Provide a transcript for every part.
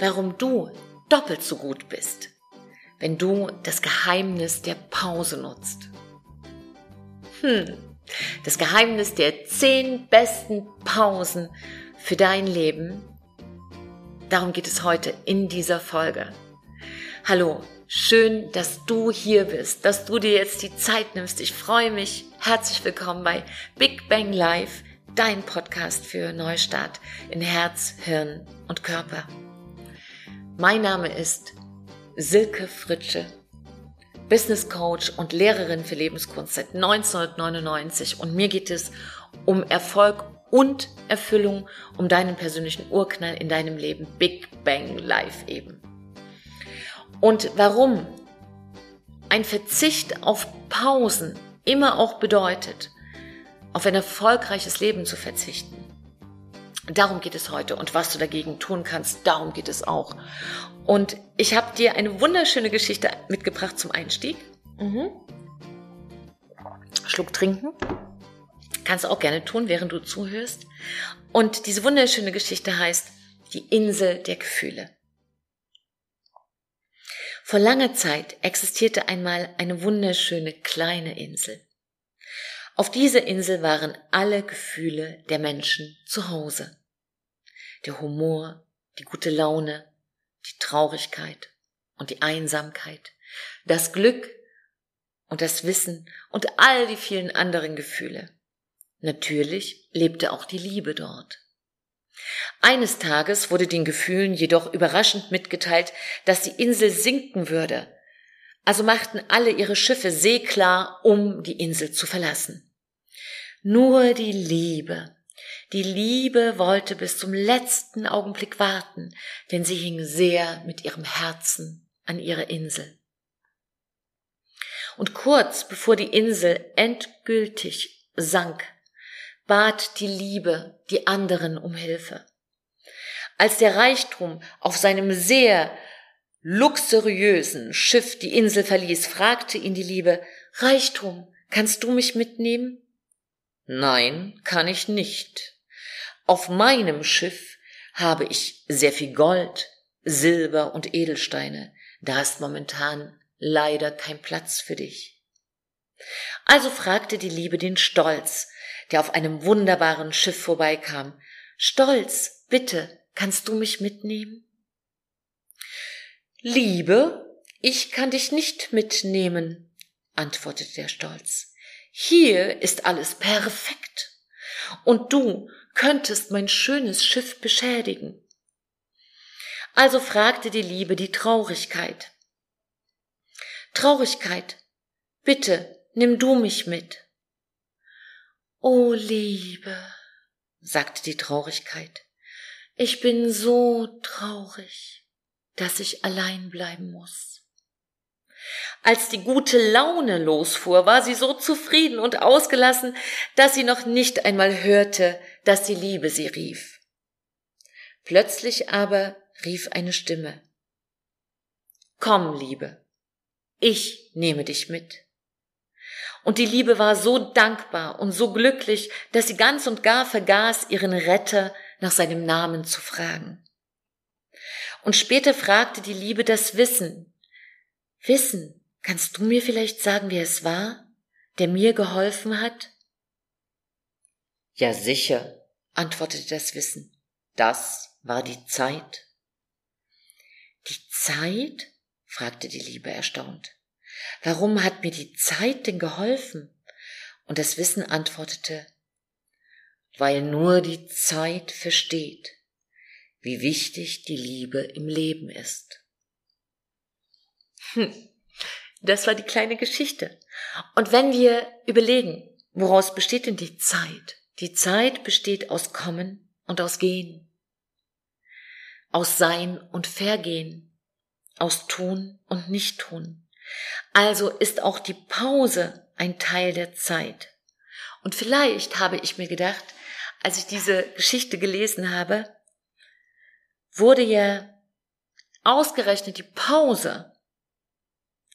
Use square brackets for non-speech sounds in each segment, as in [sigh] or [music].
warum du doppelt so gut bist, wenn du das Geheimnis der Pause nutzt. Hm, das Geheimnis der zehn besten Pausen für dein Leben. Darum geht es heute in dieser Folge. Hallo, schön, dass du hier bist, dass du dir jetzt die Zeit nimmst. Ich freue mich. Herzlich willkommen bei Big Bang Live, dein Podcast für Neustart in Herz, Hirn und Körper. Mein Name ist Silke Fritsche, Business Coach und Lehrerin für Lebenskunst seit 1999 und mir geht es um Erfolg und Erfüllung, um deinen persönlichen Urknall in deinem Leben, Big Bang Life eben. Und warum ein Verzicht auf Pausen immer auch bedeutet, auf ein erfolgreiches Leben zu verzichten. Darum geht es heute und was du dagegen tun kannst, darum geht es auch. Und ich habe dir eine wunderschöne Geschichte mitgebracht zum Einstieg. Mhm. Schluck trinken. Kannst du auch gerne tun, während du zuhörst. Und diese wunderschöne Geschichte heißt Die Insel der Gefühle. Vor langer Zeit existierte einmal eine wunderschöne kleine Insel. Auf dieser Insel waren alle Gefühle der Menschen zu Hause. Der Humor, die gute Laune, die Traurigkeit und die Einsamkeit, das Glück und das Wissen und all die vielen anderen Gefühle. Natürlich lebte auch die Liebe dort. Eines Tages wurde den Gefühlen jedoch überraschend mitgeteilt, dass die Insel sinken würde. Also machten alle ihre Schiffe seeklar, um die Insel zu verlassen. Nur die Liebe. Die Liebe wollte bis zum letzten Augenblick warten, denn sie hing sehr mit ihrem Herzen an ihre Insel. Und kurz bevor die Insel endgültig sank, bat die Liebe die anderen um Hilfe. Als der Reichtum auf seinem sehr luxuriösen Schiff die Insel verließ, fragte ihn die Liebe, Reichtum, kannst du mich mitnehmen? Nein, kann ich nicht. Auf meinem Schiff habe ich sehr viel Gold, Silber und Edelsteine. Da ist momentan leider kein Platz für dich. Also fragte die Liebe den Stolz, der auf einem wunderbaren Schiff vorbeikam. Stolz, bitte, kannst du mich mitnehmen? Liebe, ich kann dich nicht mitnehmen, antwortete der Stolz. Hier ist alles perfekt. Und du könntest mein schönes Schiff beschädigen. Also fragte die Liebe die Traurigkeit. Traurigkeit, bitte nimm du mich mit. O Liebe, sagte die Traurigkeit, ich bin so traurig, dass ich allein bleiben muss. Als die gute Laune losfuhr, war sie so zufrieden und ausgelassen, dass sie noch nicht einmal hörte, dass die Liebe sie rief. Plötzlich aber rief eine Stimme. Komm, Liebe, ich nehme dich mit. Und die Liebe war so dankbar und so glücklich, dass sie ganz und gar vergaß, ihren Retter nach seinem Namen zu fragen. Und später fragte die Liebe das Wissen. Wissen, Kannst du mir vielleicht sagen, wer es war, der mir geholfen hat? Ja, sicher, antwortete das Wissen. Das war die Zeit. Die Zeit? fragte die Liebe erstaunt. Warum hat mir die Zeit denn geholfen? Und das Wissen antwortete, weil nur die Zeit versteht, wie wichtig die Liebe im Leben ist. Hm. Das war die kleine Geschichte. Und wenn wir überlegen, woraus besteht denn die Zeit? Die Zeit besteht aus Kommen und aus Gehen, aus Sein und Vergehen, aus Tun und Nicht-Tun. Also ist auch die Pause ein Teil der Zeit. Und vielleicht habe ich mir gedacht, als ich diese Geschichte gelesen habe, wurde ja ausgerechnet die Pause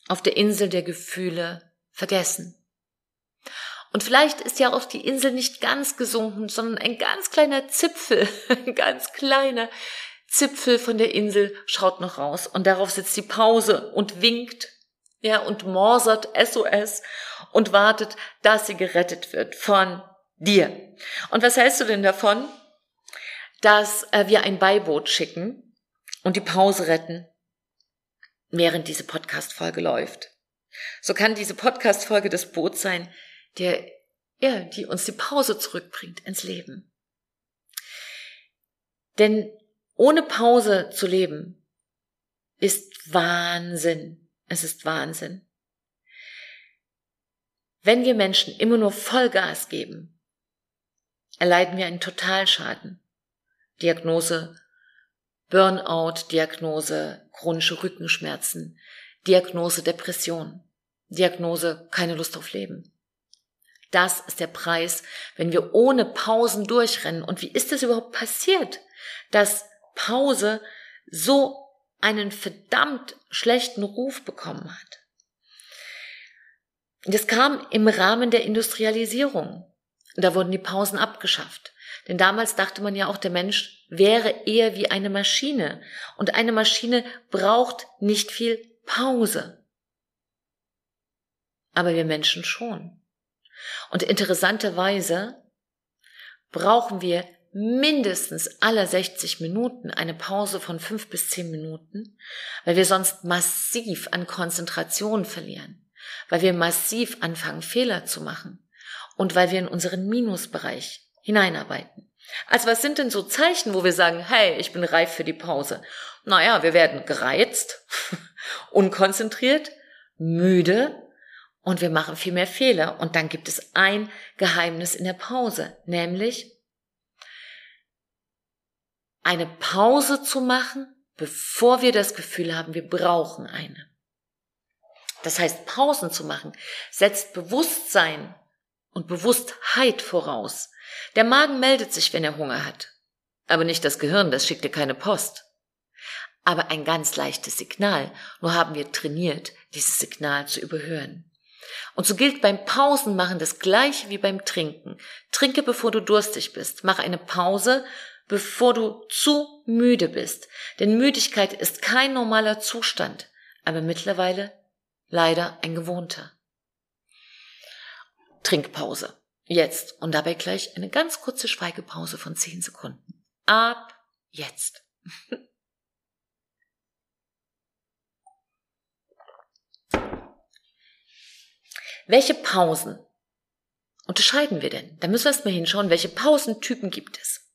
auf der Insel der Gefühle vergessen. Und vielleicht ist ja auch die Insel nicht ganz gesunken, sondern ein ganz kleiner Zipfel, [laughs] ein ganz kleiner Zipfel von der Insel schaut noch raus und darauf sitzt die Pause und winkt, ja, und morsert SOS und wartet, dass sie gerettet wird von dir. Und was hältst du denn davon, dass äh, wir ein Beiboot schicken und die Pause retten, während diese Podcast-Folge läuft? So kann diese Podcast-Folge das Boot sein, der, ja, die uns die Pause zurückbringt ins Leben. Denn ohne Pause zu leben ist Wahnsinn. Es ist Wahnsinn. Wenn wir Menschen immer nur Vollgas geben, erleiden wir einen Totalschaden. Diagnose Burnout, Diagnose chronische Rückenschmerzen, Diagnose Depression, Diagnose keine Lust auf Leben. Das ist der Preis, wenn wir ohne Pausen durchrennen. Und wie ist es überhaupt passiert, dass Pause so einen verdammt schlechten Ruf bekommen hat? Das kam im Rahmen der Industrialisierung. Da wurden die Pausen abgeschafft. Denn damals dachte man ja auch, der Mensch wäre eher wie eine Maschine. Und eine Maschine braucht nicht viel Pause. Aber wir Menschen schon. Und interessanterweise brauchen wir mindestens alle 60 Minuten eine Pause von fünf bis zehn Minuten, weil wir sonst massiv an Konzentration verlieren, weil wir massiv anfangen, Fehler zu machen und weil wir in unseren Minusbereich hineinarbeiten. Also was sind denn so Zeichen, wo wir sagen, hey, ich bin reif für die Pause? Naja, wir werden gereizt, [laughs] unkonzentriert, müde und wir machen viel mehr Fehler. Und dann gibt es ein Geheimnis in der Pause, nämlich eine Pause zu machen, bevor wir das Gefühl haben, wir brauchen eine. Das heißt, Pausen zu machen setzt Bewusstsein und Bewusstheit voraus. Der Magen meldet sich, wenn er Hunger hat. Aber nicht das Gehirn, das schickt dir keine Post. Aber ein ganz leichtes Signal. Nur haben wir trainiert, dieses Signal zu überhören. Und so gilt beim Pausenmachen das gleiche wie beim Trinken. Trinke, bevor du durstig bist. Mach eine Pause, bevor du zu müde bist. Denn Müdigkeit ist kein normaler Zustand, aber mittlerweile leider ein gewohnter. Trinkpause. Jetzt. Und dabei gleich eine ganz kurze Schweigepause von zehn Sekunden. Ab jetzt. [laughs] Welche Pausen unterscheiden wir denn? Da müssen wir erstmal hinschauen, welche Pausentypen gibt es.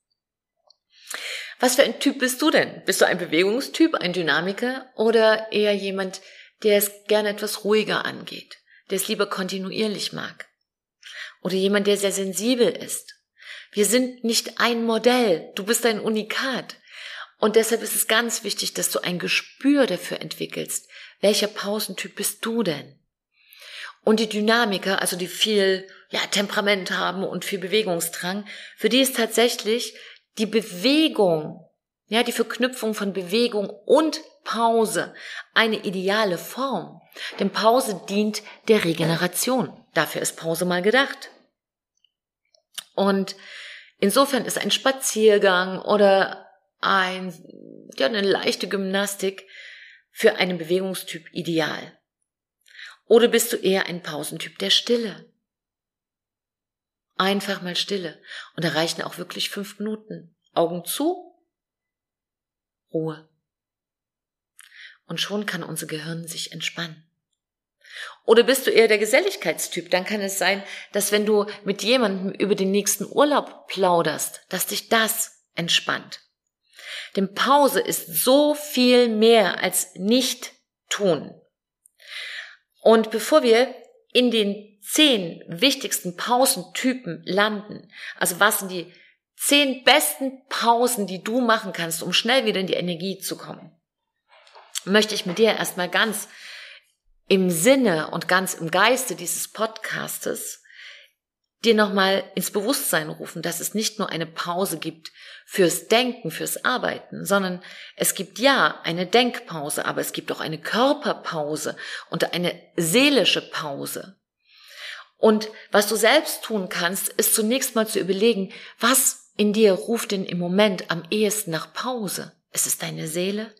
Was für ein Typ bist du denn? Bist du ein Bewegungstyp, ein Dynamiker oder eher jemand, der es gerne etwas ruhiger angeht, der es lieber kontinuierlich mag? Oder jemand, der sehr sensibel ist. Wir sind nicht ein Modell, du bist ein Unikat. Und deshalb ist es ganz wichtig, dass du ein Gespür dafür entwickelst. Welcher Pausentyp bist du denn? Und die Dynamiker, also die viel ja, Temperament haben und viel Bewegungsdrang, für die ist tatsächlich die Bewegung, ja, die Verknüpfung von Bewegung und Pause eine ideale Form. Denn Pause dient der Regeneration. Dafür ist Pause mal gedacht. Und insofern ist ein Spaziergang oder ein, ja, eine leichte Gymnastik für einen Bewegungstyp ideal. Oder bist du eher ein Pausentyp der Stille? Einfach mal Stille. Und da reichen auch wirklich fünf Minuten. Augen zu, Ruhe. Und schon kann unser Gehirn sich entspannen. Oder bist du eher der Geselligkeitstyp? Dann kann es sein, dass wenn du mit jemandem über den nächsten Urlaub plauderst, dass dich das entspannt. Denn Pause ist so viel mehr als nicht tun. Und bevor wir in den zehn wichtigsten Pausentypen landen, also was sind die zehn besten Pausen, die du machen kannst, um schnell wieder in die Energie zu kommen, möchte ich mit dir erstmal ganz im Sinne und ganz im Geiste dieses Podcastes dir nochmal ins Bewusstsein rufen, dass es nicht nur eine Pause gibt fürs Denken, fürs Arbeiten, sondern es gibt ja eine Denkpause, aber es gibt auch eine Körperpause und eine seelische Pause. Und was du selbst tun kannst, ist zunächst mal zu überlegen, was in dir ruft denn im Moment am ehesten nach Pause? Ist es deine Seele?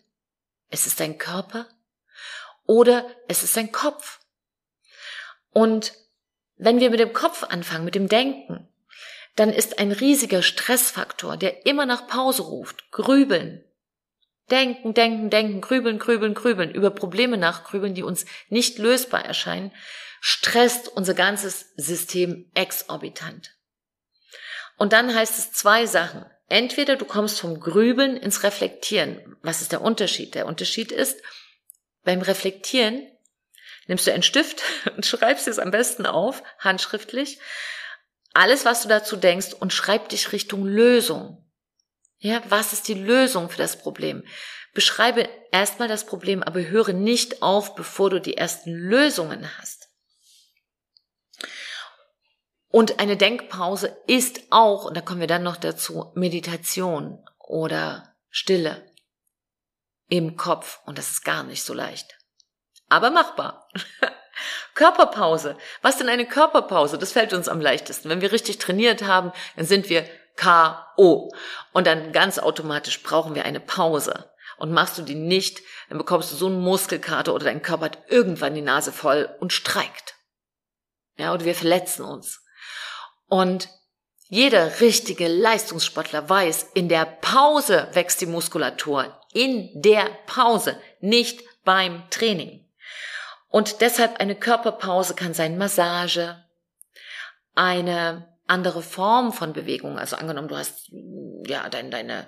Ist es dein Körper? Oder ist es dein Kopf? Und wenn wir mit dem Kopf anfangen, mit dem Denken, dann ist ein riesiger Stressfaktor, der immer nach Pause ruft, grübeln. Denken, denken, denken, grübeln, grübeln, grübeln, über Probleme nachgrübeln, die uns nicht lösbar erscheinen, stresst unser ganzes System exorbitant. Und dann heißt es zwei Sachen. Entweder du kommst vom Grübeln ins Reflektieren. Was ist der Unterschied? Der Unterschied ist, beim Reflektieren nimmst du einen Stift [laughs] und schreibst es am besten auf, handschriftlich, alles, was du dazu denkst und schreib dich Richtung Lösung. Ja, was ist die Lösung für das Problem? Beschreibe erstmal das Problem, aber höre nicht auf, bevor du die ersten Lösungen hast. Und eine Denkpause ist auch, und da kommen wir dann noch dazu, Meditation oder Stille im Kopf. Und das ist gar nicht so leicht. Aber machbar. [laughs] Körperpause. Was denn eine Körperpause? Das fällt uns am leichtesten. Wenn wir richtig trainiert haben, dann sind wir K.O. Und dann ganz automatisch brauchen wir eine Pause. Und machst du die nicht, dann bekommst du so einen Muskelkater oder dein Körper hat irgendwann die Nase voll und streikt. Ja, oder wir verletzen uns. Und jeder richtige Leistungssportler weiß, in der Pause wächst die Muskulatur. In der Pause, nicht beim Training. Und deshalb eine Körperpause kann sein Massage, eine andere Form von Bewegung. Also angenommen, du hast ja dein, deine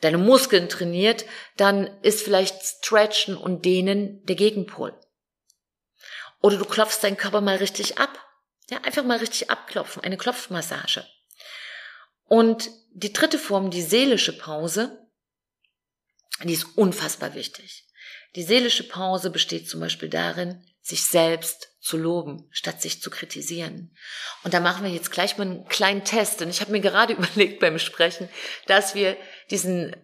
deine Muskeln trainiert, dann ist vielleicht Stretchen und Dehnen der Gegenpol. Oder du klopfst deinen Körper mal richtig ab. Ja, einfach mal richtig abklopfen, eine Klopfmassage. Und die dritte Form, die seelische Pause, die ist unfassbar wichtig. Die seelische Pause besteht zum Beispiel darin, sich selbst zu loben, statt sich zu kritisieren. Und da machen wir jetzt gleich mal einen kleinen Test. Und ich habe mir gerade [laughs] überlegt beim Sprechen, dass wir diesen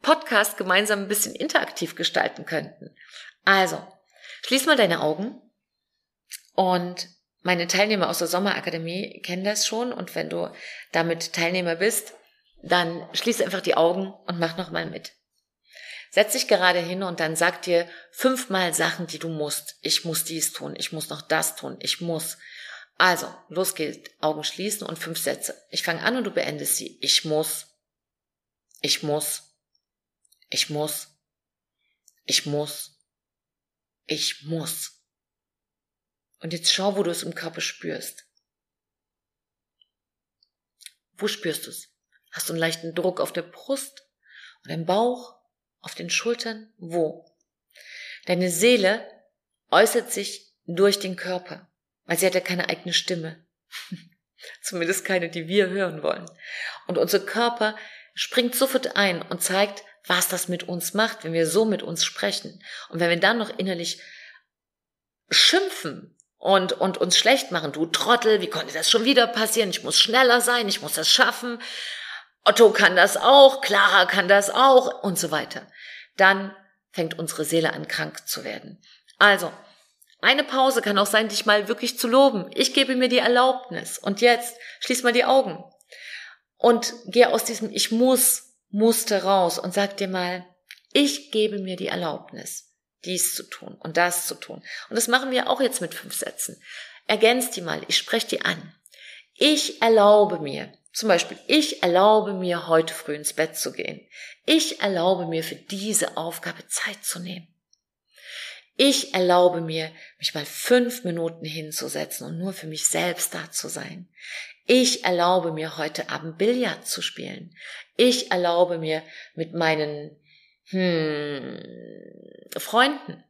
Podcast gemeinsam ein bisschen interaktiv gestalten könnten. Also, schließ mal deine Augen und meine Teilnehmer aus der Sommerakademie kennen das schon und wenn du damit Teilnehmer bist, dann schließ einfach die Augen und mach nochmal mit. Setz dich gerade hin und dann sag dir fünfmal Sachen, die du musst. Ich muss dies tun, ich muss noch das tun, ich muss. Also, los geht's. Augen schließen und fünf Sätze. Ich fange an und du beendest sie. Ich muss. Ich muss. Ich muss. Ich muss. Ich muss. Und jetzt schau, wo du es im Körper spürst. Wo spürst du es? Hast du einen leichten Druck auf der Brust oder im Bauch, auf den Schultern? Wo? Deine Seele äußert sich durch den Körper, weil sie hat ja keine eigene Stimme. [laughs] Zumindest keine, die wir hören wollen. Und unser Körper springt sofort ein und zeigt, was das mit uns macht, wenn wir so mit uns sprechen. Und wenn wir dann noch innerlich schimpfen und, und uns schlecht machen. Du Trottel, wie konnte das schon wieder passieren? Ich muss schneller sein, ich muss das schaffen. Otto kann das auch, Clara kann das auch und so weiter. Dann fängt unsere Seele an krank zu werden. Also, eine Pause kann auch sein, dich mal wirklich zu loben. Ich gebe mir die Erlaubnis. Und jetzt schließ mal die Augen und geh aus diesem Ich muss Muster raus und sag dir mal, ich gebe mir die Erlaubnis dies zu tun und das zu tun. Und das machen wir auch jetzt mit fünf Sätzen. Ergänzt die mal, ich spreche die an. Ich erlaube mir, zum Beispiel, ich erlaube mir, heute früh ins Bett zu gehen. Ich erlaube mir, für diese Aufgabe Zeit zu nehmen. Ich erlaube mir, mich mal fünf Minuten hinzusetzen und nur für mich selbst da zu sein. Ich erlaube mir, heute Abend Billard zu spielen. Ich erlaube mir, mit meinen hm, Freunden,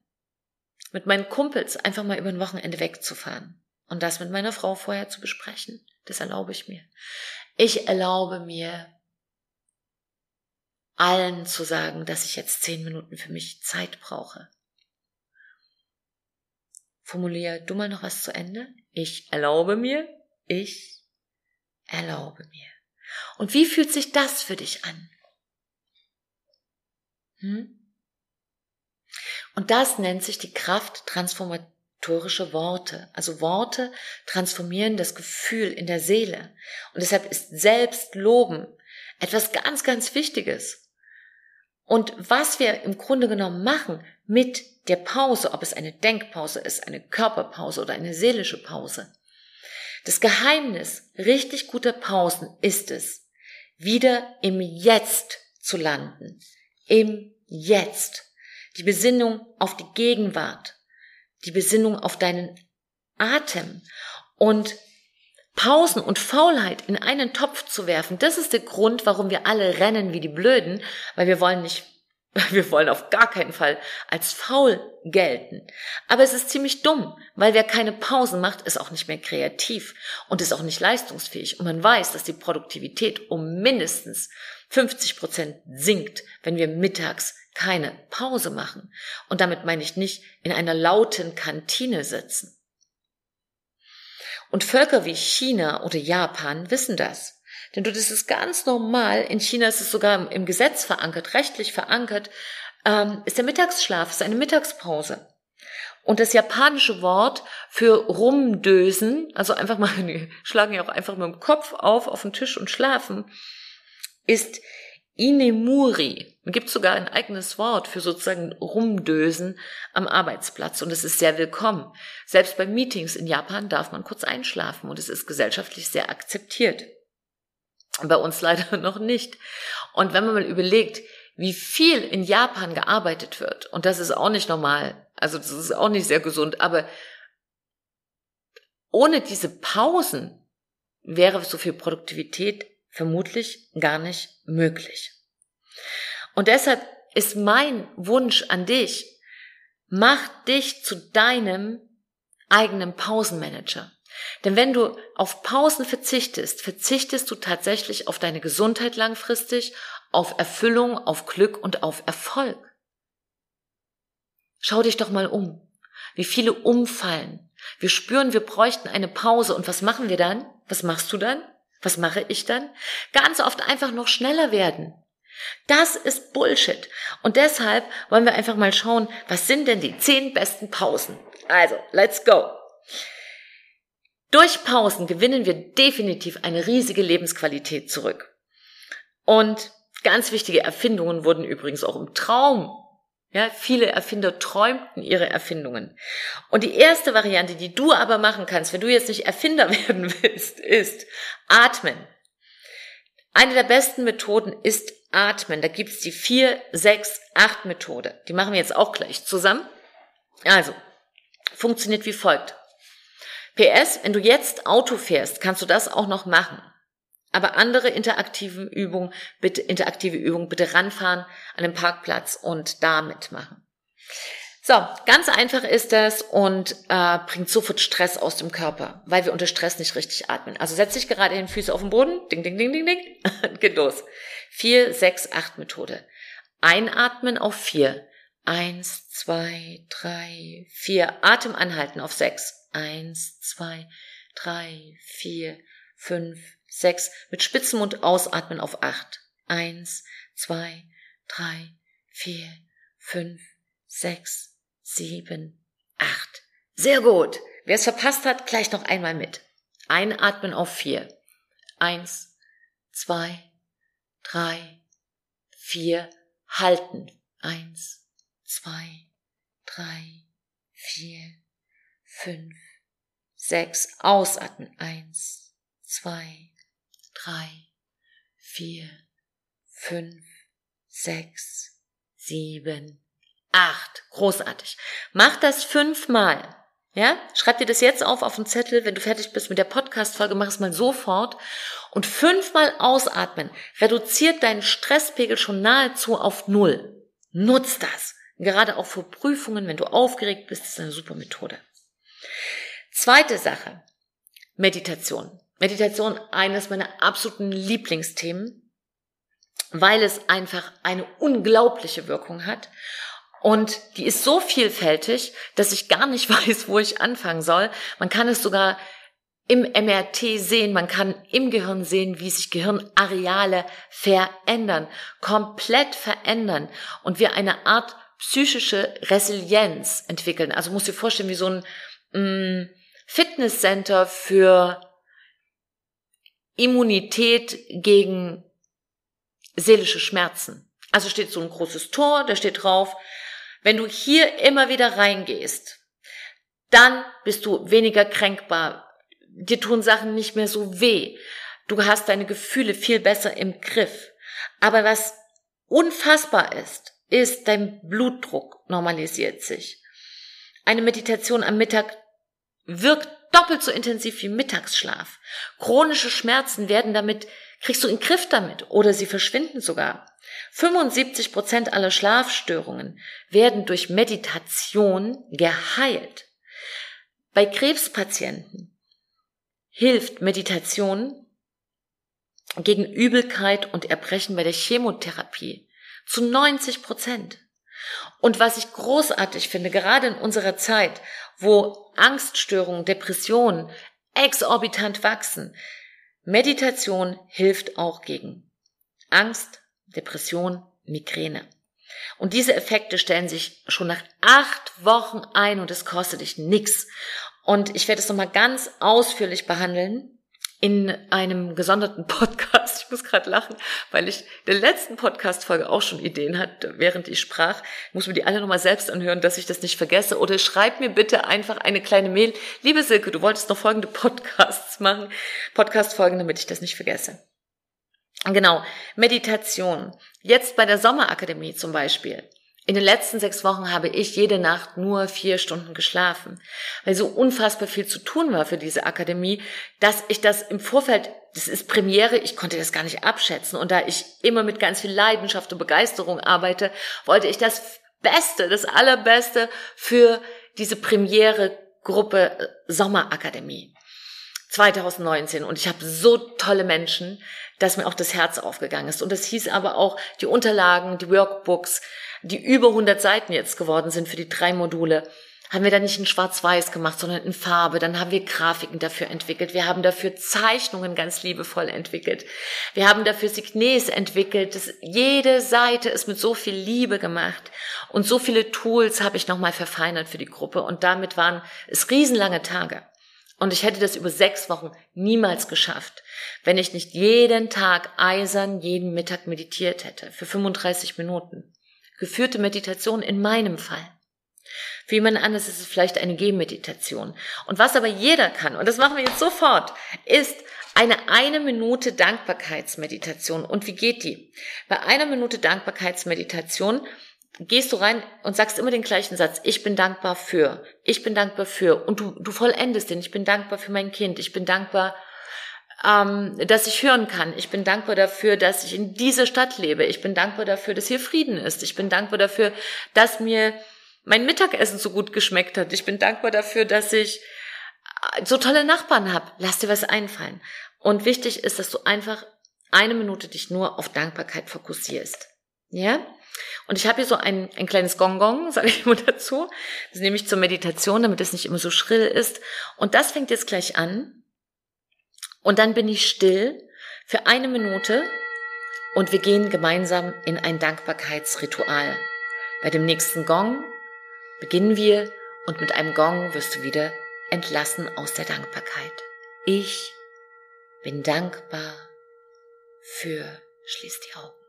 mit meinen Kumpels einfach mal über ein Wochenende wegzufahren und das mit meiner Frau vorher zu besprechen. Das erlaube ich mir. Ich erlaube mir, allen zu sagen, dass ich jetzt zehn Minuten für mich Zeit brauche. Formulier du mal noch was zu Ende. Ich erlaube mir, ich erlaube mir. Und wie fühlt sich das für dich an? Hm? Und das nennt sich die Kraft transformatorische Worte. Also Worte transformieren das Gefühl in der Seele. Und deshalb ist Selbstloben etwas ganz, ganz Wichtiges. Und was wir im Grunde genommen machen mit der Pause, ob es eine Denkpause ist, eine Körperpause oder eine seelische Pause. Das Geheimnis richtig guter Pausen ist es, wieder im Jetzt zu landen. Im Jetzt. Die Besinnung auf die Gegenwart. Die Besinnung auf deinen Atem. Und Pausen und Faulheit in einen Topf zu werfen, das ist der Grund, warum wir alle rennen wie die Blöden, weil wir wollen nicht, [laughs] wir wollen auf gar keinen Fall als faul gelten. Aber es ist ziemlich dumm, weil wer keine Pausen macht, ist auch nicht mehr kreativ und ist auch nicht leistungsfähig. Und man weiß, dass die Produktivität um mindestens 50 Prozent sinkt, wenn wir mittags keine Pause machen. Und damit meine ich nicht in einer lauten Kantine sitzen. Und Völker wie China oder Japan wissen das. Denn das ist ganz normal. In China ist es sogar im Gesetz verankert, rechtlich verankert, ähm, ist der Mittagsschlaf, ist eine Mittagspause. Und das japanische Wort für rumdösen, also einfach mal, [laughs] die schlagen ja auch einfach mit dem Kopf auf, auf den Tisch und schlafen, ist Inemuri. Gibt sogar ein eigenes Wort für sozusagen Rumdösen am Arbeitsplatz und es ist sehr willkommen. Selbst bei Meetings in Japan darf man kurz einschlafen und es ist gesellschaftlich sehr akzeptiert. Bei uns leider [laughs] noch nicht. Und wenn man mal überlegt, wie viel in Japan gearbeitet wird, und das ist auch nicht normal, also das ist auch nicht sehr gesund, aber ohne diese Pausen wäre so viel Produktivität vermutlich gar nicht möglich. Und deshalb ist mein Wunsch an dich, mach dich zu deinem eigenen Pausenmanager. Denn wenn du auf Pausen verzichtest, verzichtest du tatsächlich auf deine Gesundheit langfristig, auf Erfüllung, auf Glück und auf Erfolg. Schau dich doch mal um. Wie viele umfallen. Wir spüren, wir bräuchten eine Pause. Und was machen wir dann? Was machst du dann? Was mache ich dann? Ganz oft einfach noch schneller werden. Das ist Bullshit. Und deshalb wollen wir einfach mal schauen, was sind denn die zehn besten Pausen? Also, let's go. Durch Pausen gewinnen wir definitiv eine riesige Lebensqualität zurück. Und ganz wichtige Erfindungen wurden übrigens auch im Traum ja, viele Erfinder träumten ihre Erfindungen. Und die erste Variante, die du aber machen kannst, wenn du jetzt nicht Erfinder [laughs] werden willst, ist atmen. Eine der besten Methoden ist atmen. Da gibt's die 4, 6, 8 Methode. Die machen wir jetzt auch gleich zusammen. Also, funktioniert wie folgt. PS, wenn du jetzt Auto fährst, kannst du das auch noch machen. Aber andere interaktive Übungen, bitte, interaktive Übungen, bitte ranfahren an den Parkplatz und da mitmachen. So, ganz einfach ist das und äh, bringt sofort Stress aus dem Körper, weil wir unter Stress nicht richtig atmen. Also setz dich gerade hin, Füße auf den Boden, ding, ding, ding, ding, ding, [laughs] geht los. Vier, sechs, acht Methode. Einatmen auf vier. Eins, zwei, drei, vier. Atem anhalten auf sechs. Eins, zwei, drei, vier, fünf, sechs, mit spitzem Mund ausatmen auf acht. Eins, zwei, drei, vier, fünf, sechs, sieben, acht. Sehr gut. Wer es verpasst hat, gleich noch einmal mit. Einatmen auf vier. Eins, zwei, drei, vier. Halten. Eins, zwei, drei, vier, fünf, sechs. Ausatmen. Eins, zwei, drei, vier, fünf, sechs, sieben, acht. Großartig. Mach das fünfmal. Ja, schreib dir das jetzt auf auf den Zettel, wenn du fertig bist mit der Podcast-Folge, mach es mal sofort und fünfmal ausatmen. Reduziert deinen Stresspegel schon nahezu auf Null. Nutz das. Gerade auch für Prüfungen, wenn du aufgeregt bist, ist eine super Methode. Zweite Sache. Meditation. Meditation eines meiner absoluten Lieblingsthemen, weil es einfach eine unglaubliche Wirkung hat. Und die ist so vielfältig, dass ich gar nicht [laughs] weiß, wo ich anfangen soll. Man kann es sogar im MRT sehen, man kann im Gehirn sehen, wie sich Gehirnareale verändern, komplett verändern und wir eine Art psychische Resilienz entwickeln. Also muss dir vorstellen, wie so ein mm, Fitnesscenter für Immunität gegen seelische Schmerzen. Also steht so ein großes Tor, da steht drauf, wenn du hier immer wieder reingehst, dann bist du weniger kränkbar. Dir tun Sachen nicht mehr so weh. Du hast deine Gefühle viel besser im Griff. Aber was unfassbar ist, ist, dein Blutdruck normalisiert sich. Eine Meditation am Mittag wirkt doppelt so intensiv wie Mittagsschlaf. Chronische Schmerzen werden damit, kriegst du in Griff damit oder sie verschwinden sogar. 75 Prozent aller Schlafstörungen werden durch Meditation geheilt. Bei Krebspatienten hilft Meditation gegen Übelkeit und Erbrechen bei der Chemotherapie zu 90 Prozent. Und was ich großartig finde, gerade in unserer Zeit, wo Angststörungen, Depressionen exorbitant wachsen, Meditation hilft auch gegen Angst, Depression, Migräne. Und diese Effekte stellen sich schon nach acht Wochen ein und es kostet dich nichts. Und ich werde es nochmal ganz ausführlich behandeln in einem gesonderten [laughs] Podcast. Ich muss gerade lachen, weil ich der letzten Podcast-Folge auch schon Ideen hatte, während ich sprach. Muss mir die alle nochmal selbst anhören, dass ich das nicht vergesse. Oder schreib mir bitte einfach eine kleine Mail. Liebe Silke, du wolltest noch folgende [laughs] Podcasts machen, Podcast-Folgen, damit ich das nicht vergesse. Genau, Meditation. Jetzt bei der Sommerakademie zum Beispiel. In den letzten sechs Wochen habe ich jede Nacht nur vier Stunden geschlafen, weil so unfassbar viel zu tun war für diese Akademie, dass ich das im Vorfeld, das ist Premiere, ich konnte das gar nicht abschätzen. Und da ich immer mit ganz viel Leidenschaft und Begeisterung arbeite, wollte ich das Beste, das Allerbeste für diese Premiere Gruppe äh, Sommerakademie 2019. Und ich habe so tolle Menschen, dass mir auch das Herz aufgegangen ist. Und das hieß aber auch die Unterlagen, die Workbooks, die über 100 Seiten jetzt geworden sind für die drei Module, haben wir dann nicht in Schwarz-Weiß gemacht, sondern in Farbe. Dann haben wir Grafiken dafür entwickelt. Wir haben dafür Zeichnungen ganz liebevoll entwickelt. Wir haben dafür Signes entwickelt. Das, jede Seite ist mit so viel Liebe gemacht. Und so viele Tools habe ich nochmal verfeinert für die Gruppe. Und damit waren es riesenlange Tage. Und ich hätte das über sechs Wochen niemals geschafft, wenn ich nicht jeden Tag eisern jeden Mittag meditiert hätte, für 35 Minuten. Geführte Meditation in meinem Fall. Für jemand anderes ist es vielleicht eine Gehmeditation. Und was aber jeder kann, und das machen wir jetzt sofort, ist eine eine Minute Dankbarkeitsmeditation. Und wie geht die? Bei einer Minute Dankbarkeitsmeditation gehst du rein und sagst immer den gleichen Satz. Ich bin dankbar für. Ich bin dankbar für. Und du, du vollendest den. Ich bin dankbar für mein Kind. Ich bin dankbar, ähm, dass ich hören kann. Ich bin dankbar dafür, dass ich in dieser Stadt lebe. Ich bin dankbar dafür, dass hier Frieden ist. Ich bin dankbar dafür, dass mir mein Mittagessen so gut geschmeckt hat. Ich bin dankbar dafür, dass ich äh, so tolle Nachbarn habe. Lass dir was einfallen. Und wichtig ist, dass du einfach eine Minute dich nur auf Dankbarkeit fokussierst. Ja? Und ich habe hier so ein, ein kleines Gongong, [laughs] sage ich immer dazu. Das nehme ich zur Meditation, damit es nicht immer so schrill ist. Und das fängt jetzt gleich an. Und dann bin ich still für eine Minute und wir gehen gemeinsam in ein Dankbarkeitsritual. Bei dem nächsten Gong beginnen wir und mit einem Gong wirst du wieder entlassen aus der Dankbarkeit. Ich bin dankbar für, schließ die Augen.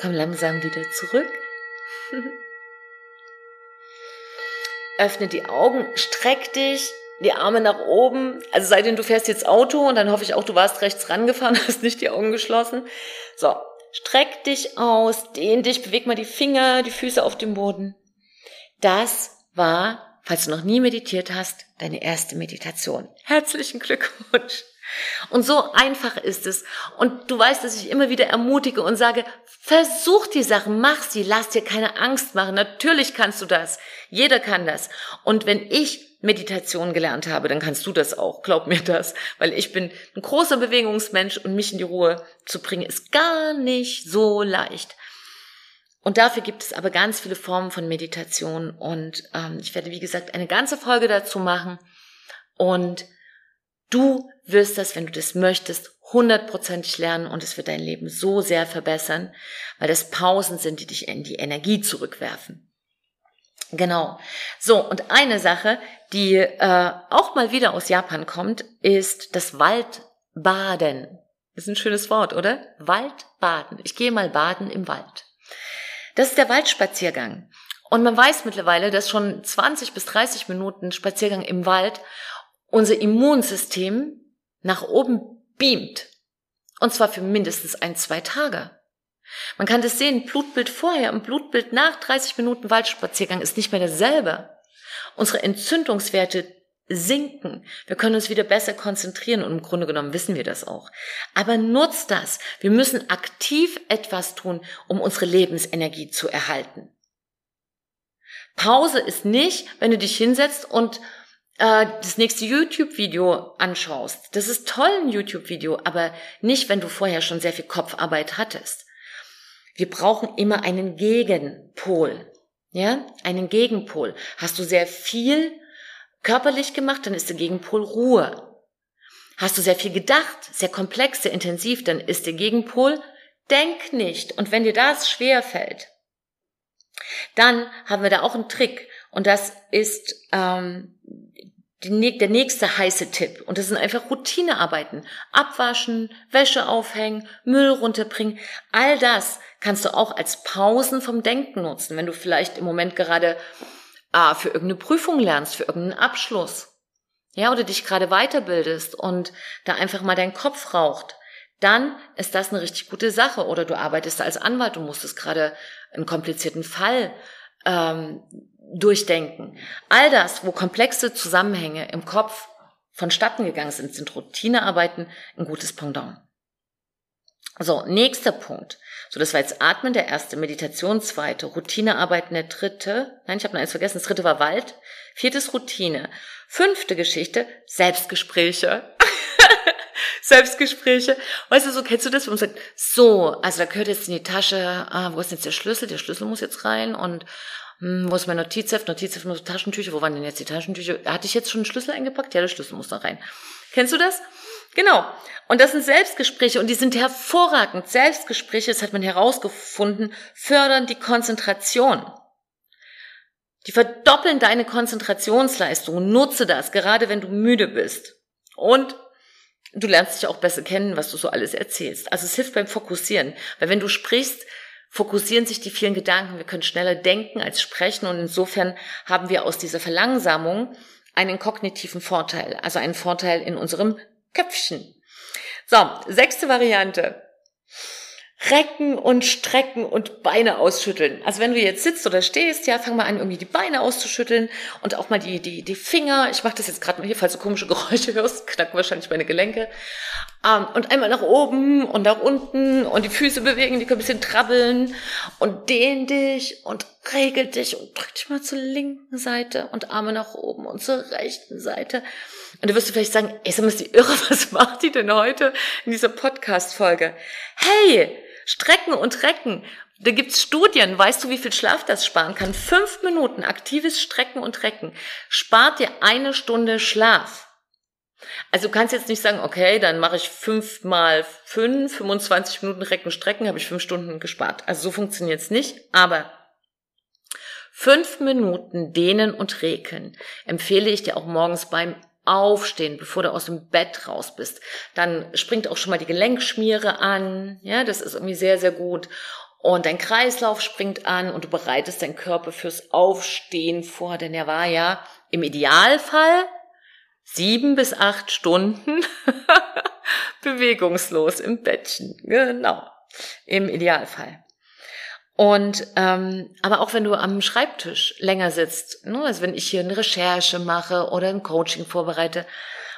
Komm langsam wieder zurück. Öffne die Augen, streck dich, die Arme nach oben. Also sei denn, du fährst jetzt Auto und dann hoffe ich auch, du warst rechts rangefahren, [laughs] hast nicht die Augen geschlossen. So, streck dich aus, dehn dich, beweg mal die Finger, die Füße auf dem Boden. Das war, falls du noch nie meditiert hast, deine erste Meditation. Herzlichen Glückwunsch. Und so einfach ist es. Und du weißt, dass ich immer wieder ermutige und sage, versuch die Sachen, mach sie, lass dir keine Angst machen. Natürlich kannst du das. Jeder kann das. Und wenn ich Meditation gelernt habe, dann kannst du das auch. Glaub mir das. Weil ich bin ein großer Bewegungsmensch und mich in die Ruhe zu bringen ist gar nicht so leicht. Und dafür gibt es aber ganz viele Formen von Meditation. Und ähm, ich werde, wie gesagt, eine ganze Folge dazu machen. Und Du wirst das, wenn du das möchtest, hundertprozentig lernen und es wird dein Leben so sehr verbessern, weil das Pausen sind, die dich in die Energie zurückwerfen. Genau. So, und eine Sache, die äh, auch mal wieder aus Japan kommt, ist das Waldbaden. Ist ein schönes Wort, oder? Waldbaden. Ich gehe mal baden im Wald. Das ist der Waldspaziergang. Und man weiß mittlerweile, dass schon 20 bis 30 Minuten Spaziergang im Wald unser Immunsystem nach oben beamt. Und zwar für mindestens ein, zwei Tage. Man kann das sehen, Blutbild vorher und Blutbild nach 30 Minuten Waldspaziergang ist nicht mehr dasselbe. Unsere Entzündungswerte sinken. Wir können uns wieder besser konzentrieren und im Grunde genommen wissen wir das auch. Aber nutzt das. Wir müssen aktiv etwas tun, um unsere Lebensenergie zu erhalten. Pause ist nicht, wenn du dich hinsetzt und äh, das nächste YouTube-Video anschaust. Das ist toll, ein YouTube-Video, aber nicht, wenn du vorher schon sehr viel Kopfarbeit hattest. Wir brauchen immer einen Gegenpol. Ja, einen Gegenpol. Hast du sehr viel körperlich gemacht, dann ist der Gegenpol Ruhe. Hast du sehr viel gedacht, sehr komplex, sehr intensiv, dann ist der Gegenpol Denk nicht. Und wenn dir das schwer fällt, dann haben wir da auch einen Trick. Und das ist ähm, die, der nächste heiße Tipp. Und das sind einfach Routinearbeiten. Abwaschen, Wäsche aufhängen, Müll runterbringen. All das kannst du auch als Pausen vom Denken nutzen, wenn du vielleicht im Moment gerade ah, für irgendeine Prüfung lernst, für irgendeinen Abschluss. Ja, oder dich gerade weiterbildest und da einfach mal dein Kopf raucht. Dann ist das eine richtig gute Sache. Oder du arbeitest als Anwalt, du musstest gerade einen komplizierten Fall ähm, durchdenken. All das, wo komplexe Zusammenhänge im Kopf vonstatten gegangen sind, sind Routinearbeiten ein gutes Pendant. So, nächster Punkt. So, das war jetzt Atmen, der erste, Meditation, zweite, Routinearbeiten, der dritte. Nein, ich habe noch eins vergessen. Das dritte war Wald. Viertes Routine. Fünfte Geschichte, Selbstgespräche. Selbstgespräche. Weißt du, so kennst du das, wenn man sagt, so, also da gehört jetzt in die Tasche, ah, wo ist jetzt der Schlüssel? Der Schlüssel muss jetzt rein und hm, wo ist mein Notizheft? Notizheft mit Taschentücher. Wo waren denn jetzt die Taschentücher? Hatte ich jetzt schon einen Schlüssel eingepackt? Ja, der Schlüssel muss da rein. Kennst du das? Genau. Und das sind Selbstgespräche und die sind hervorragend. Selbstgespräche, das hat man herausgefunden, fördern die Konzentration. Die verdoppeln deine Konzentrationsleistung. Nutze das, gerade wenn du müde bist. Und du lernst dich auch besser kennen, was du so alles erzählst. Also es hilft beim Fokussieren. Weil wenn du sprichst, fokussieren sich die vielen Gedanken. Wir können schneller denken als sprechen und insofern haben wir aus dieser Verlangsamung einen kognitiven Vorteil, also einen Vorteil in unserem Köpfchen. So, sechste Variante recken und strecken und Beine ausschütteln. Also wenn du jetzt sitzt oder stehst, ja, fang mal an, irgendwie die Beine auszuschütteln und auch mal die, die, die Finger. Ich mache das jetzt gerade mal hier, falls du komische [laughs] Geräusche hörst, knacken wahrscheinlich meine Gelenke. Ähm, und einmal nach oben und nach unten und die Füße bewegen, die können ein bisschen trabbeln und dehn dich und regel dich und drück dich mal zur linken Seite und Arme nach oben und zur rechten Seite. Und du wirst vielleicht sagen, ey, sag mal, ist die irre, [laughs] was macht die denn heute in dieser Podcast-Folge? Hey, Strecken und Recken. Da gibt's Studien. Weißt du, wie viel Schlaf das sparen kann? Fünf Minuten aktives Strecken und Recken spart dir eine Stunde Schlaf. Also du kannst jetzt nicht sagen, okay, dann mache ich fünf mal fünf, 25 Minuten Recken, Strecken, habe ich fünf Stunden gespart. Also so funktioniert's nicht. Aber fünf Minuten dehnen und regeln empfehle ich dir auch morgens beim aufstehen, bevor du aus dem Bett raus bist. Dann springt auch schon mal die Gelenkschmiere an. Ja, das ist irgendwie sehr, sehr gut. Und dein Kreislauf springt an und du bereitest deinen Körper fürs Aufstehen vor, denn er war ja im Idealfall sieben bis acht Stunden [laughs] bewegungslos im Bettchen. Genau. Im Idealfall. Und ähm, aber auch wenn du am Schreibtisch länger sitzt, ne, also wenn ich hier eine Recherche mache oder ein Coaching vorbereite,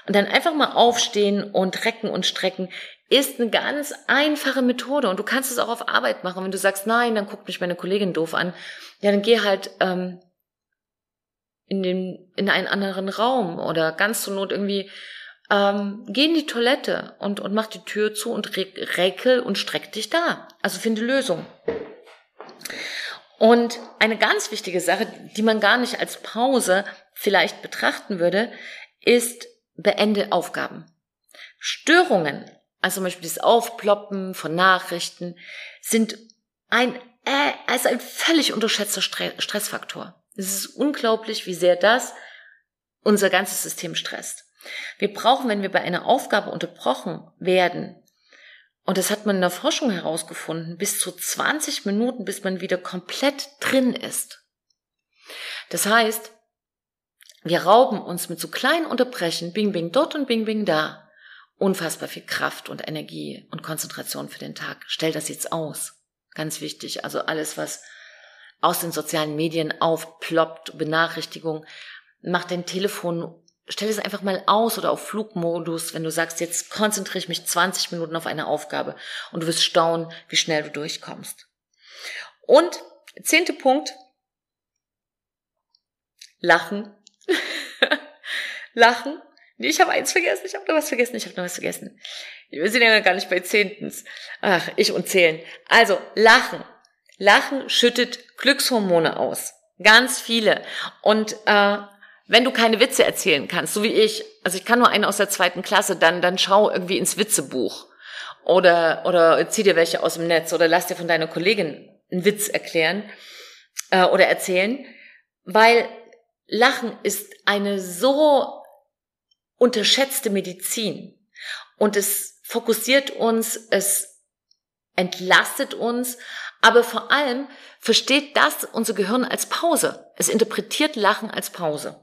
Und dann einfach mal aufstehen und recken und strecken ist eine ganz einfache Methode und du kannst es auch auf Arbeit machen. Wenn du sagst, nein, dann guckt mich meine Kollegin doof an, ja, dann geh halt ähm, in den in einen anderen Raum oder ganz zur Not irgendwie ähm, geh in die Toilette und und mach die Tür zu und räkel und streck dich da. Also finde Lösung. Und eine ganz wichtige Sache, die man gar nicht als Pause vielleicht betrachten würde, ist beende Aufgaben. Störungen also zum Beispiel das Aufploppen von Nachrichten, sind ein, äh, also ein völlig unterschätzter Stressfaktor. Es ist unglaublich, wie sehr das unser ganzes System stresst. Wir brauchen, wenn wir bei einer Aufgabe unterbrochen werden, und das hat man in der Forschung herausgefunden, bis zu 20 Minuten, bis man wieder komplett drin ist. Das heißt, wir rauben uns mit so kleinen Unterbrechen, bing, bing dort und bing, bing da, unfassbar viel Kraft und Energie und Konzentration für den Tag. Stell das jetzt aus. Ganz wichtig. Also alles, was aus den sozialen Medien aufploppt, Benachrichtigung, mach dein Telefon, stell es einfach mal aus oder auf Flugmodus, wenn du sagst, jetzt konzentriere ich mich 20 Minuten auf eine Aufgabe und du wirst staunen, wie schnell du durchkommst. Und zehnte Punkt, lachen. [laughs] lachen Nee, ich habe eins vergessen, ich habe noch was vergessen, ich habe noch was vergessen. Wir sind ja gar nicht bei Zehntens. Ach, ich und zählen. Also, Lachen. Lachen schüttet Glückshormone aus. Ganz viele. Und äh, wenn du keine Witze erzählen kannst, so wie ich, also ich kann nur einen aus der zweiten Klasse, dann, dann schau irgendwie ins Witzebuch. Oder, oder zieh dir welche aus dem Netz oder lass dir von deiner Kollegin einen Witz erklären äh, oder erzählen. Weil Lachen ist eine so unterschätzte Medizin. Und es fokussiert uns, es entlastet uns, aber vor allem versteht das unser Gehirn als Pause. Es interpretiert Lachen als Pause.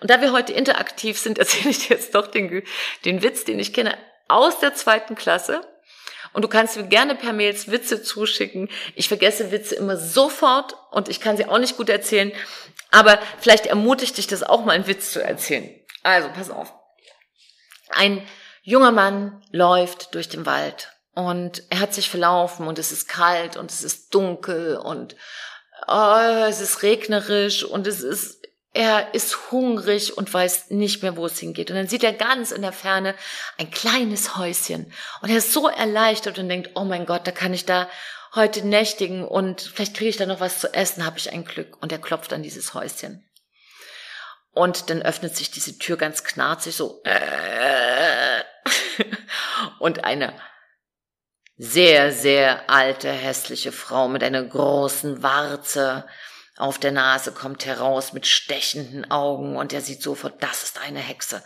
Und da wir heute interaktiv sind, [laughs] erzähle ich dir jetzt doch den, den Witz, den ich kenne aus der zweiten Klasse. Und du kannst mir gerne per Mails Witze zuschicken. Ich vergesse Witze immer sofort und ich kann sie auch nicht gut erzählen. Aber vielleicht ermutigt dich das auch mal, einen Witz zu erzählen. Also, pass auf. Ein junger Mann läuft durch den Wald und er hat sich verlaufen und es ist kalt und es ist dunkel und oh, es ist regnerisch und es ist er ist hungrig und weiß nicht mehr, wo es hingeht. Und dann sieht er ganz in der Ferne ein kleines Häuschen. Und er ist so erleichtert und denkt, oh mein Gott, da kann ich da heute nächtigen und vielleicht kriege ich da noch was zu essen, habe ich ein Glück. Und er klopft an dieses Häuschen. Und dann öffnet sich diese Tür ganz knarzig so. [laughs] Und eine sehr, sehr alte, hässliche Frau mit einer großen Warze auf der Nase kommt heraus mit stechenden Augen und er sieht sofort, das ist eine Hexe.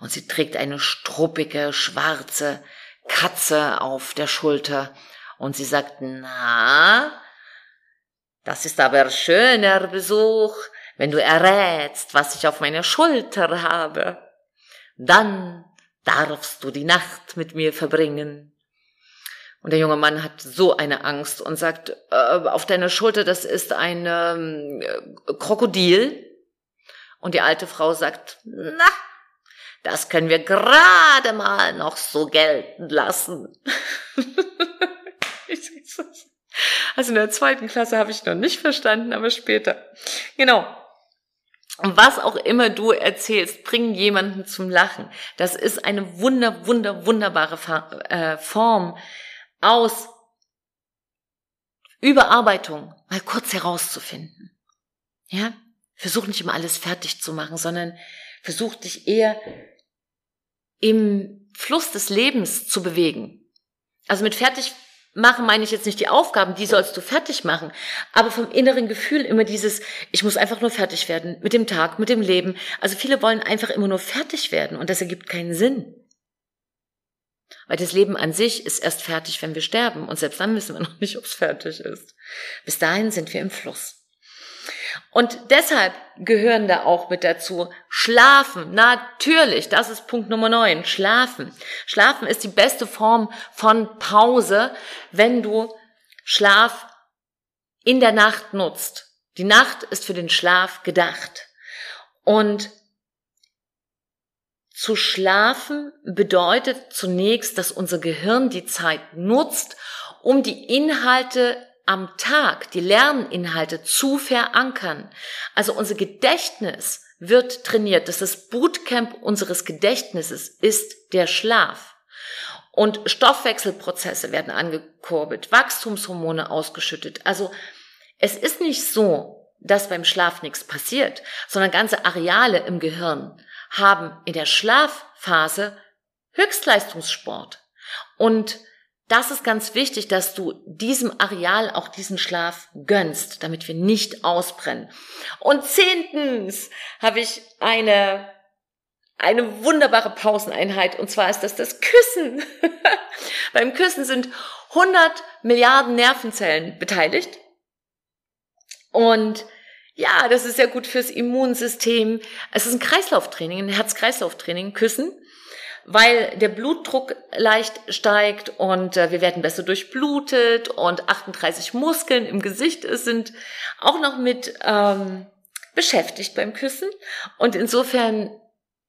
Und sie trägt eine struppige, schwarze Katze auf der Schulter und sie sagt, na, das ist aber schöner Besuch wenn du errätst, was ich auf meiner Schulter habe, dann darfst du die Nacht mit mir verbringen. Und der junge Mann hat so eine Angst und sagt, äh, auf deiner Schulter, das ist ein ähm, Krokodil. Und die alte Frau sagt, na, das können wir gerade mal noch so gelten lassen. [laughs] also in der zweiten Klasse habe ich noch nicht verstanden, aber später. Genau. Und was auch immer du erzählst, bring jemanden zum Lachen. Das ist eine wunder, wunder, wunderbare äh, Form aus Überarbeitung mal kurz herauszufinden. Ja? Versuch nicht immer alles fertig zu machen, sondern versuch dich eher im Fluss des Lebens zu bewegen. Also mit fertig machen meine ich jetzt nicht die Aufgaben, die sollst du fertig machen, aber vom inneren Gefühl immer dieses, ich muss einfach nur fertig werden mit dem Tag, mit dem Leben. Also viele wollen einfach immer nur fertig werden und das ergibt keinen Sinn. Weil das Leben an sich ist erst fertig, wenn wir sterben und selbst dann wissen wir noch nicht, ob es fertig ist. Bis dahin sind wir im Fluss. Und deshalb gehören da auch mit dazu Schlafen. Natürlich, das ist Punkt Nummer neun. Schlafen. Schlafen ist die beste Form von Pause, wenn du Schlaf in der Nacht nutzt. Die Nacht ist für den Schlaf gedacht. Und zu schlafen bedeutet zunächst, dass unser Gehirn die Zeit nutzt, um die Inhalte am Tag, die Lerninhalte zu verankern. Also unser Gedächtnis wird trainiert. Das ist das Bootcamp unseres Gedächtnisses ist der Schlaf. Und Stoffwechselprozesse werden angekurbelt, Wachstumshormone ausgeschüttet. Also es ist nicht so, dass beim Schlaf nichts passiert, sondern ganze Areale im Gehirn haben in der Schlafphase Höchstleistungssport. Und das ist ganz wichtig, dass du diesem Areal auch diesen Schlaf gönnst, damit wir nicht ausbrennen. Und zehntens habe ich eine, eine wunderbare Pauseneinheit und zwar ist das das Küssen. [laughs] Beim Küssen sind 100 Milliarden Nervenzellen beteiligt. Und ja, das ist sehr gut fürs Immunsystem. Es ist ein Kreislauftraining, ein Herz-Kreislauf-Training, Küssen, weil der Blutdruck leicht steigt und äh, wir werden besser durchblutet und 38 Muskeln im Gesicht sind auch noch mit ähm, beschäftigt beim Küssen. Und insofern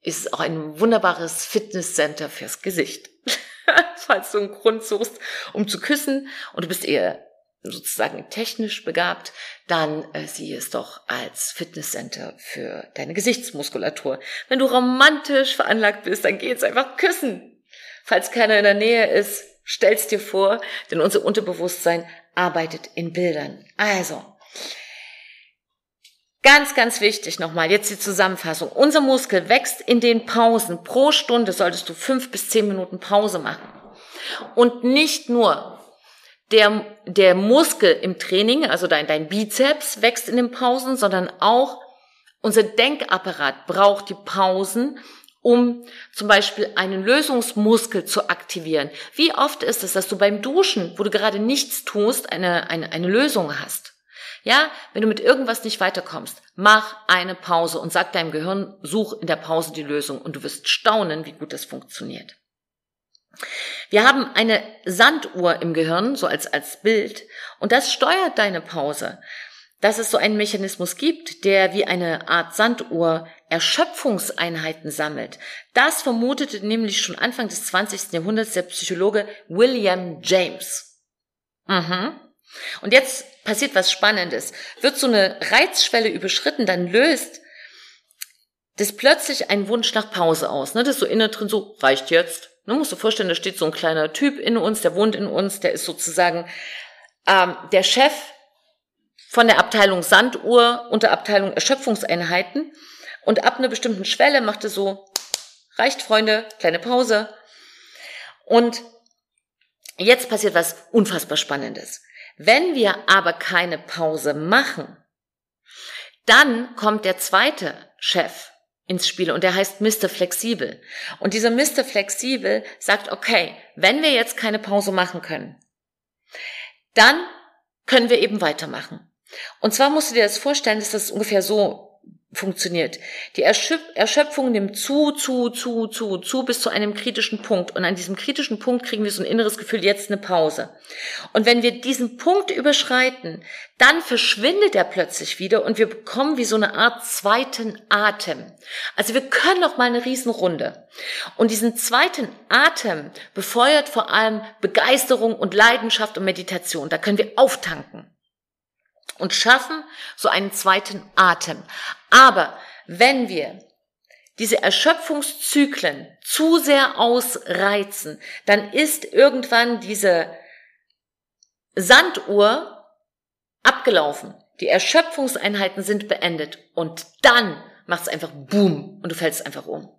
ist es auch ein wunderbares Fitnesscenter fürs Gesicht. [laughs] Falls du einen Grund suchst, um zu küssen und du bist eher sozusagen technisch begabt, dann äh, sieh es doch als Fitnesscenter für deine Gesichtsmuskulatur. Wenn du romantisch veranlagt bist, dann geh jetzt einfach küssen. Falls keiner in der Nähe ist, stell's dir vor, denn unser Unterbewusstsein arbeitet in Bildern. Also, Ganz, ganz wichtig nochmal, jetzt die Zusammenfassung. Unser Muskel wächst in den Pausen. Pro Stunde solltest du fünf bis zehn Minuten Pause machen. Und nicht nur der, der Muskel im Training, also dein, dein Bizeps wächst in den Pausen, sondern auch unser Denkapparat braucht die Pausen, um zum Beispiel einen Lösungsmuskel zu aktivieren. Wie oft ist es, dass du beim Duschen, wo du gerade nichts tust, eine, eine, eine Lösung hast? Ja, wenn du mit irgendwas nicht weiterkommst, mach eine Pause und sag deinem Gehirn, such in der Pause die Lösung und du wirst staunen, wie gut das funktioniert. Wir haben eine Sanduhr im Gehirn, so als, als Bild, und das steuert deine Pause. Dass es so einen Mechanismus gibt, der wie eine Art Sanduhr Erschöpfungseinheiten sammelt. Das vermutete nämlich schon Anfang des 20. Jahrhunderts der Psychologe William James. Mhm. Und jetzt passiert was Spannendes. Wird so eine Reizschwelle überschritten, dann löst das plötzlich einen Wunsch nach Pause aus. Ne? Das ist so innen drin so, reicht jetzt, Ne, musst du vorstellen, da steht so ein kleiner Typ in uns, der wohnt in uns, der ist sozusagen ähm, der Chef von der Abteilung Sanduhr unter Abteilung Erschöpfungseinheiten. Und ab einer bestimmten Schwelle macht er so, reicht Freunde, kleine Pause. Und jetzt passiert was unfassbar Spannendes. Wenn wir aber keine Pause machen, dann kommt der zweite Chef ins Spiel und der heißt Mr. Flexibel. Und dieser Mr. Flexibel sagt, okay, wenn wir jetzt keine Pause machen können, dann können wir eben weitermachen. Und zwar musst du dir das vorstellen, dass das ungefähr so funktioniert. Die Erschöpfung nimmt zu, zu, zu, zu, zu bis zu einem kritischen Punkt. Und an diesem kritischen Punkt kriegen wir so ein inneres Gefühl, jetzt eine Pause. Und wenn wir diesen Punkt überschreiten, dann verschwindet er plötzlich wieder und wir bekommen wie so eine Art zweiten Atem. Also wir können noch mal eine Riesenrunde. Und diesen zweiten Atem befeuert vor allem Begeisterung und Leidenschaft und Meditation. Da können wir auftanken und schaffen so einen zweiten Atem. Aber wenn wir diese Erschöpfungszyklen zu sehr ausreizen, dann ist irgendwann diese Sanduhr abgelaufen. Die Erschöpfungseinheiten sind beendet und dann macht es einfach Boom und du fällst einfach um.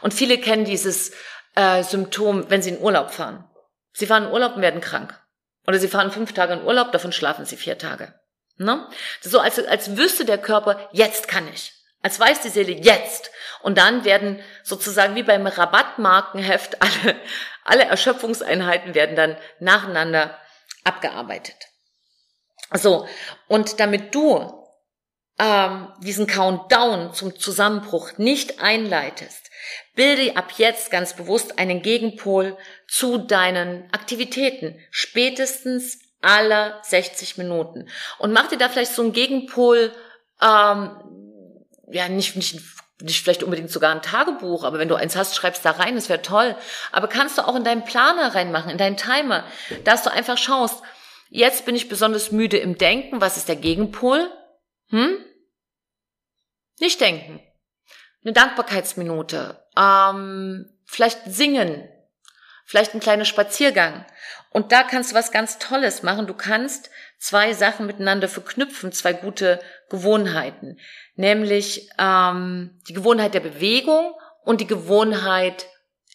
Und viele kennen dieses äh, Symptom, wenn sie in Urlaub fahren. Sie fahren in Urlaub und werden krank. Oder sie fahren fünf Tage in Urlaub, davon schlafen sie vier Tage. Ne? So als, als wüsste der Körper, jetzt kann ich. Als weiß die Seele jetzt. Und dann werden sozusagen wie beim Rabattmarkenheft alle, [laughs] alle Erschöpfungseinheiten werden dann nacheinander abgearbeitet. So, und damit du ähm, diesen Countdown zum Zusammenbruch nicht einleitest, bilde ab jetzt ganz bewusst einen Gegenpol zu deinen Aktivitäten. Spätestens aller 60 Minuten. Und mach dir da vielleicht so einen Gegenpol, ähm, ja, nicht, nicht nicht vielleicht unbedingt sogar ein Tagebuch, aber wenn du eins hast, schreibst da rein, das wäre toll. Aber kannst du auch in deinen Planer reinmachen, in deinen Timer, dass du einfach schaust, jetzt bin ich besonders müde im Denken, was ist der Gegenpol? Hm? Nicht denken. Eine Dankbarkeitsminute, ähm, vielleicht singen, vielleicht ein kleiner Spaziergang. Und da kannst du was ganz Tolles machen. Du kannst zwei Sachen miteinander verknüpfen, zwei gute Gewohnheiten, nämlich ähm, die Gewohnheit der Bewegung und die Gewohnheit,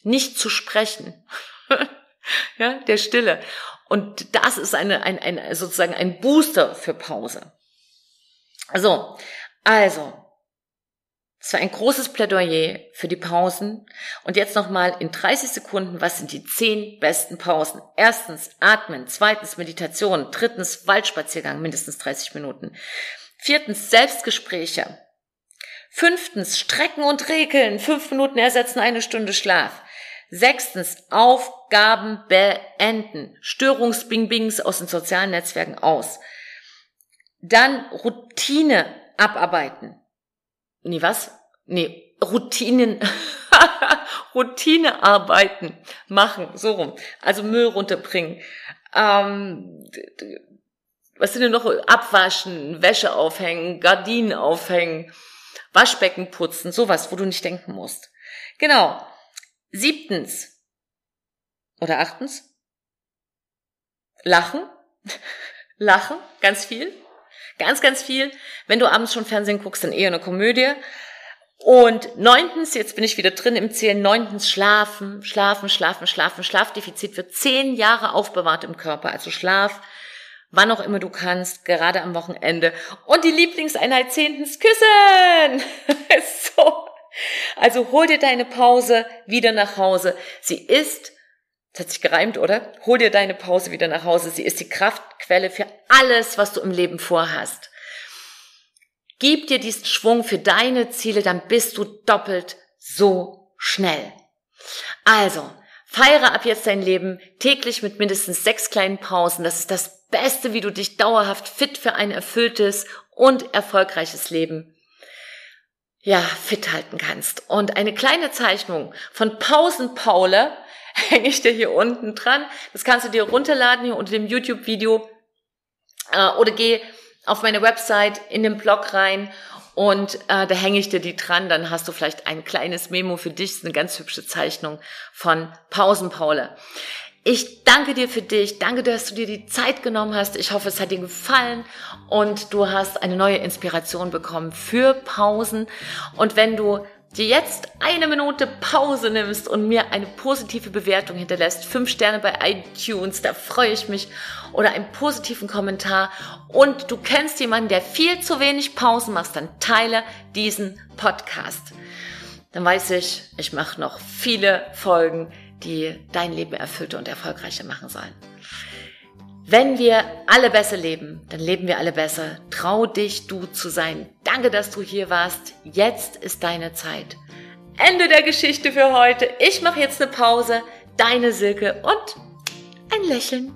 nicht zu sprechen, [laughs] ja, der Stille. Und das ist eine, ein, ein, sozusagen ein Booster für Pause. So, also, es war ein großes Plädoyer für die Pausen. Und jetzt nochmal in 30 Sekunden, was sind die zehn besten Pausen? Erstens Atmen, zweitens Meditation, drittens Waldspaziergang, mindestens 30 Minuten. Viertens Selbstgespräche. Fünftens Strecken und Regeln, fünf Minuten ersetzen eine Stunde Schlaf. Sechstens Aufgaben beenden, Störungsbing-Bings aus den sozialen Netzwerken aus. Dann Routine abarbeiten nee, was? Nee, Routinen, [laughs] Routinearbeiten machen, so rum. Also Müll runterbringen. Ähm, was sind denn noch? Abwaschen, Wäsche aufhängen, Gardinen aufhängen, Waschbecken putzen, sowas, wo du nicht denken musst. Genau. Siebtens. Oder achtens. Lachen. [laughs] Lachen, ganz viel. Ganz, ganz viel. Wenn du abends schon Fernsehen guckst, dann eher eine Komödie. Und neuntens, jetzt bin ich wieder drin im Zählen, neuntens schlafen, schlafen, schlafen, schlafen. Schlafdefizit wird zehn Jahre aufbewahrt im Körper. Also Schlaf, wann auch immer du kannst, gerade am Wochenende. Und die Lieblingseinheit zehntens, küssen! [laughs] so. Also hol dir deine Pause wieder nach Hause. Sie ist das hat sich gereimt, oder? Hol dir deine Pause wieder nach Hause. Sie ist die Kraftquelle für alles, was du im Leben vorhast. Gib dir diesen Schwung für deine Ziele, dann bist du doppelt so schnell. Also, feiere ab jetzt dein Leben täglich mit mindestens sechs kleinen Pausen. Das ist das Beste, wie du dich dauerhaft fit für ein erfülltes und erfolgreiches Leben ja, fit halten kannst. Und eine kleine Zeichnung von Pausenpaule [laughs] hänge ich dir hier unten dran. Das kannst du dir runterladen hier unter dem YouTube-Video äh, oder geh auf meine Website in den Blog rein und äh, da hänge ich dir die dran. Dann hast du vielleicht ein kleines Memo für dich. Das ist eine ganz hübsche Zeichnung von Pausenpaule. Ich danke dir für dich. Danke, dass du dir die Zeit genommen hast. Ich hoffe, es hat dir gefallen und du hast eine neue Inspiration bekommen für Pausen. Und wenn du dir jetzt eine Minute Pause nimmst und mir eine positive Bewertung hinterlässt, fünf Sterne bei iTunes, da freue ich mich, oder einen positiven Kommentar und du kennst jemanden, der viel zu wenig Pausen macht, dann teile diesen Podcast. Dann weiß ich, ich mache noch viele Folgen, die dein Leben erfüllter und erfolgreicher machen sollen. Wenn wir alle besser leben, dann leben wir alle besser. Trau dich, du zu sein. Danke, dass du hier warst. Jetzt ist deine Zeit. Ende der Geschichte für heute. Ich mache jetzt eine Pause. Deine Silke und ein Lächeln.